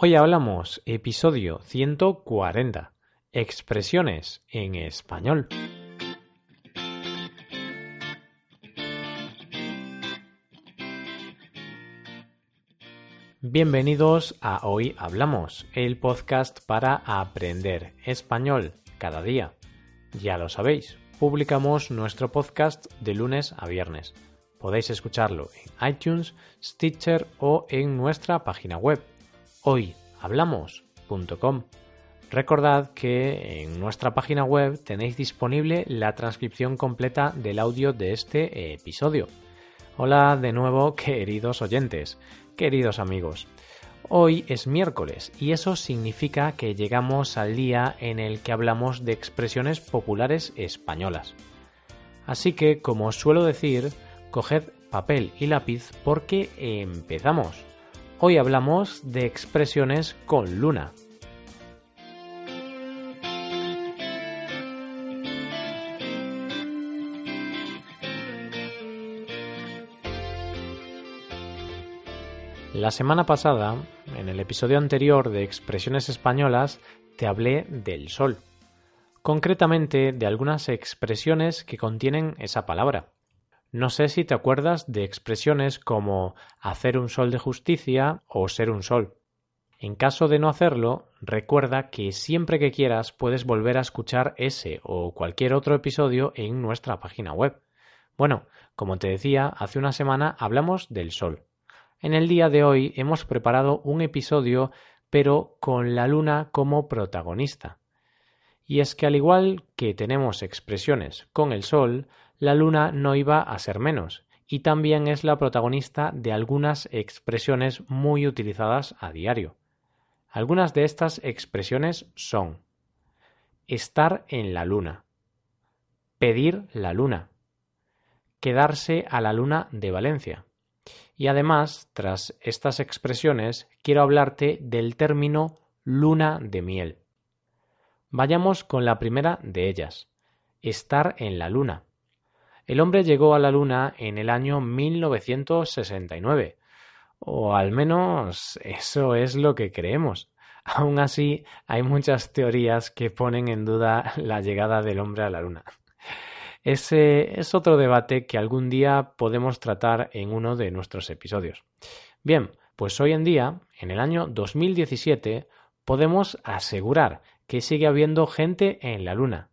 Hoy hablamos episodio 140. Expresiones en español. Bienvenidos a Hoy Hablamos, el podcast para aprender español cada día. Ya lo sabéis, publicamos nuestro podcast de lunes a viernes. Podéis escucharlo en iTunes, Stitcher o en nuestra página web hoyhablamos.com. Recordad que en nuestra página web tenéis disponible la transcripción completa del audio de este episodio. Hola de nuevo, queridos oyentes, queridos amigos. Hoy es miércoles y eso significa que llegamos al día en el que hablamos de expresiones populares españolas. Así que, como suelo decir, coged papel y lápiz porque empezamos. Hoy hablamos de expresiones con luna. La semana pasada, en el episodio anterior de Expresiones Españolas, te hablé del sol, concretamente de algunas expresiones que contienen esa palabra. No sé si te acuerdas de expresiones como hacer un sol de justicia o ser un sol. En caso de no hacerlo, recuerda que siempre que quieras puedes volver a escuchar ese o cualquier otro episodio en nuestra página web. Bueno, como te decía, hace una semana hablamos del sol. En el día de hoy hemos preparado un episodio pero con la luna como protagonista. Y es que al igual que tenemos expresiones con el sol, la luna no iba a ser menos, y también es la protagonista de algunas expresiones muy utilizadas a diario. Algunas de estas expresiones son estar en la luna, pedir la luna, quedarse a la luna de Valencia. Y además, tras estas expresiones, quiero hablarte del término luna de miel. Vayamos con la primera de ellas, estar en la luna. El hombre llegó a la Luna en el año 1969, o al menos eso es lo que creemos. Aún así, hay muchas teorías que ponen en duda la llegada del hombre a la Luna. Ese es otro debate que algún día podemos tratar en uno de nuestros episodios. Bien, pues hoy en día, en el año 2017, podemos asegurar que sigue habiendo gente en la Luna,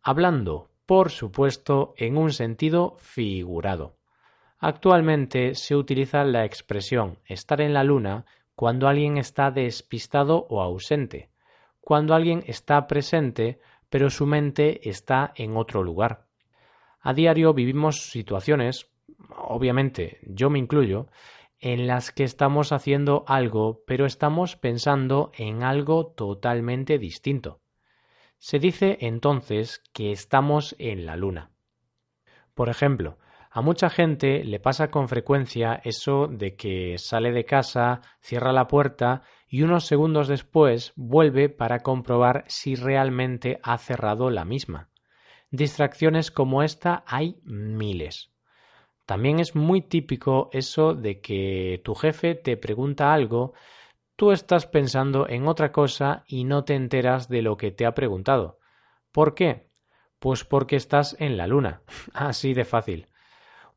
hablando por supuesto, en un sentido figurado. Actualmente se utiliza la expresión estar en la luna cuando alguien está despistado o ausente, cuando alguien está presente pero su mente está en otro lugar. A diario vivimos situaciones, obviamente yo me incluyo, en las que estamos haciendo algo pero estamos pensando en algo totalmente distinto. Se dice entonces que estamos en la Luna. Por ejemplo, a mucha gente le pasa con frecuencia eso de que sale de casa, cierra la puerta y unos segundos después vuelve para comprobar si realmente ha cerrado la misma. Distracciones como esta hay miles. También es muy típico eso de que tu jefe te pregunta algo tú estás pensando en otra cosa y no te enteras de lo que te ha preguntado. ¿Por qué? Pues porque estás en la luna. Así de fácil.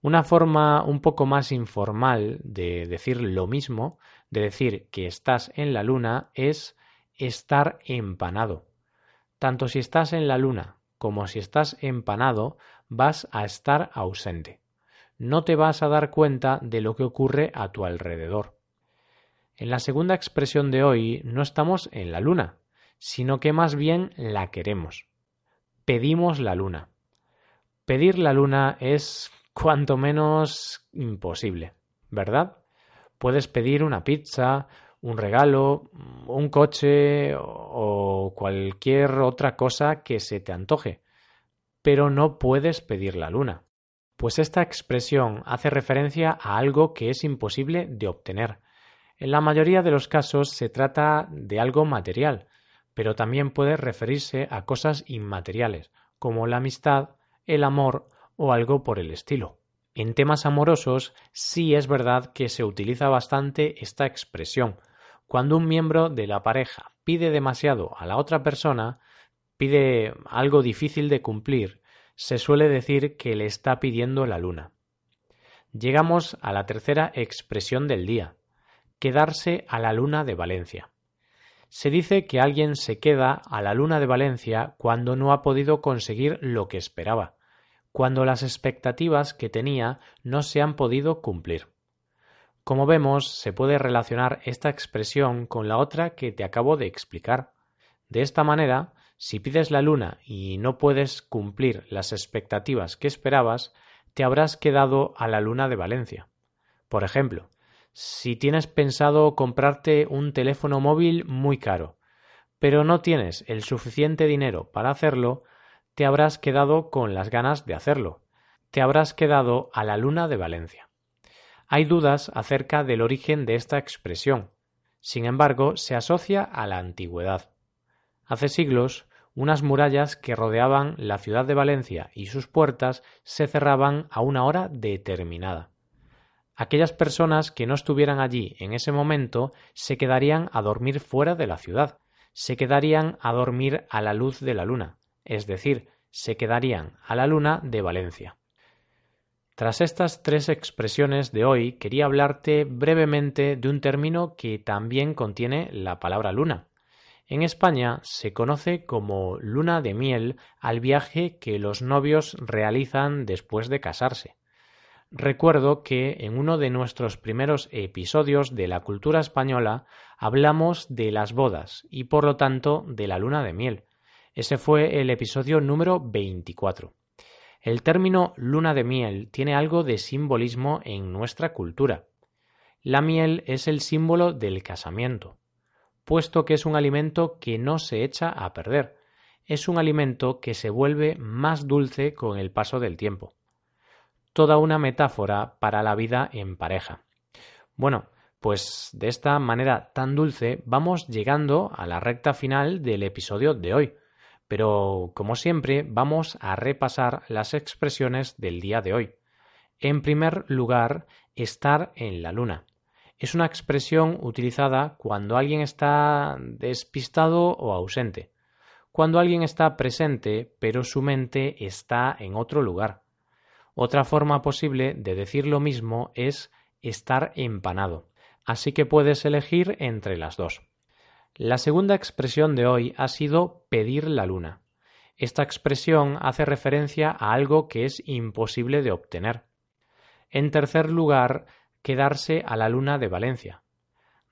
Una forma un poco más informal de decir lo mismo, de decir que estás en la luna, es estar empanado. Tanto si estás en la luna como si estás empanado, vas a estar ausente. No te vas a dar cuenta de lo que ocurre a tu alrededor. En la segunda expresión de hoy no estamos en la luna, sino que más bien la queremos. Pedimos la luna. Pedir la luna es cuanto menos imposible, ¿verdad? Puedes pedir una pizza, un regalo, un coche o cualquier otra cosa que se te antoje, pero no puedes pedir la luna. Pues esta expresión hace referencia a algo que es imposible de obtener, en la mayoría de los casos se trata de algo material, pero también puede referirse a cosas inmateriales, como la amistad, el amor o algo por el estilo. En temas amorosos sí es verdad que se utiliza bastante esta expresión, Cuando un miembro de la pareja pide demasiado a la otra persona, pide algo difícil de cumplir, se suele decir que le está pidiendo la luna. Llegamos a la tercera expresión del día, quedarse a la luna de Valencia. Se dice que alguien se queda a la luna de Valencia cuando no ha podido conseguir lo que esperaba, cuando las expectativas que tenía no se han podido cumplir. Como vemos, se puede relacionar esta expresión con la otra que te acabo de explicar. De esta manera, si pides la luna y no puedes cumplir las expectativas que esperabas, te habrás quedado a la luna de Valencia. Por ejemplo, si tienes pensado comprarte un teléfono móvil muy caro, pero no tienes el suficiente dinero para hacerlo, te habrás quedado con las ganas de hacerlo. Te habrás quedado a la luna de Valencia. Hay dudas acerca del origen de esta expresión. Sin embargo, se asocia a la antigüedad. Hace siglos, unas murallas que rodeaban la ciudad de Valencia y sus puertas se cerraban a una hora determinada. Aquellas personas que no estuvieran allí en ese momento se quedarían a dormir fuera de la ciudad, se quedarían a dormir a la luz de la luna, es decir, se quedarían a la luna de Valencia. Tras estas tres expresiones de hoy, quería hablarte brevemente de un término que también contiene la palabra luna. En España se conoce como luna de miel al viaje que los novios realizan después de casarse. Recuerdo que en uno de nuestros primeros episodios de la cultura española hablamos de las bodas y por lo tanto de la luna de miel. Ese fue el episodio número 24. El término luna de miel tiene algo de simbolismo en nuestra cultura. La miel es el símbolo del casamiento, puesto que es un alimento que no se echa a perder, es un alimento que se vuelve más dulce con el paso del tiempo toda una metáfora para la vida en pareja. Bueno, pues de esta manera tan dulce vamos llegando a la recta final del episodio de hoy. Pero, como siempre, vamos a repasar las expresiones del día de hoy. En primer lugar, estar en la luna. Es una expresión utilizada cuando alguien está despistado o ausente, cuando alguien está presente pero su mente está en otro lugar. Otra forma posible de decir lo mismo es estar empanado, así que puedes elegir entre las dos. La segunda expresión de hoy ha sido pedir la luna. Esta expresión hace referencia a algo que es imposible de obtener. En tercer lugar, quedarse a la luna de Valencia,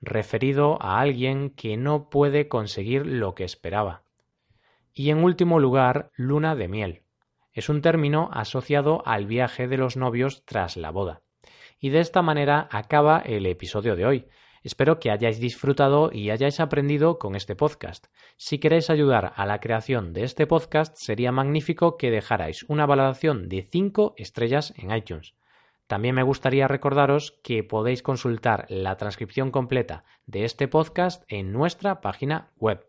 referido a alguien que no puede conseguir lo que esperaba. Y en último lugar, luna de miel, es un término asociado al viaje de los novios tras la boda. Y de esta manera acaba el episodio de hoy. Espero que hayáis disfrutado y hayáis aprendido con este podcast. Si queréis ayudar a la creación de este podcast, sería magnífico que dejarais una valoración de 5 estrellas en iTunes. También me gustaría recordaros que podéis consultar la transcripción completa de este podcast en nuestra página web.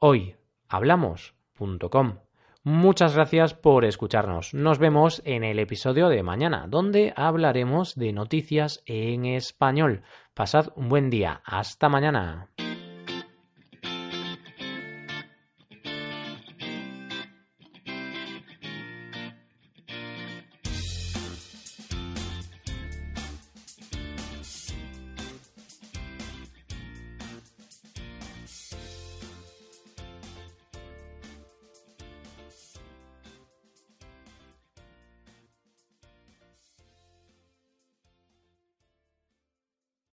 Hoyhablamos.com Muchas gracias por escucharnos. Nos vemos en el episodio de mañana, donde hablaremos de noticias en español. Pasad un buen día. Hasta mañana.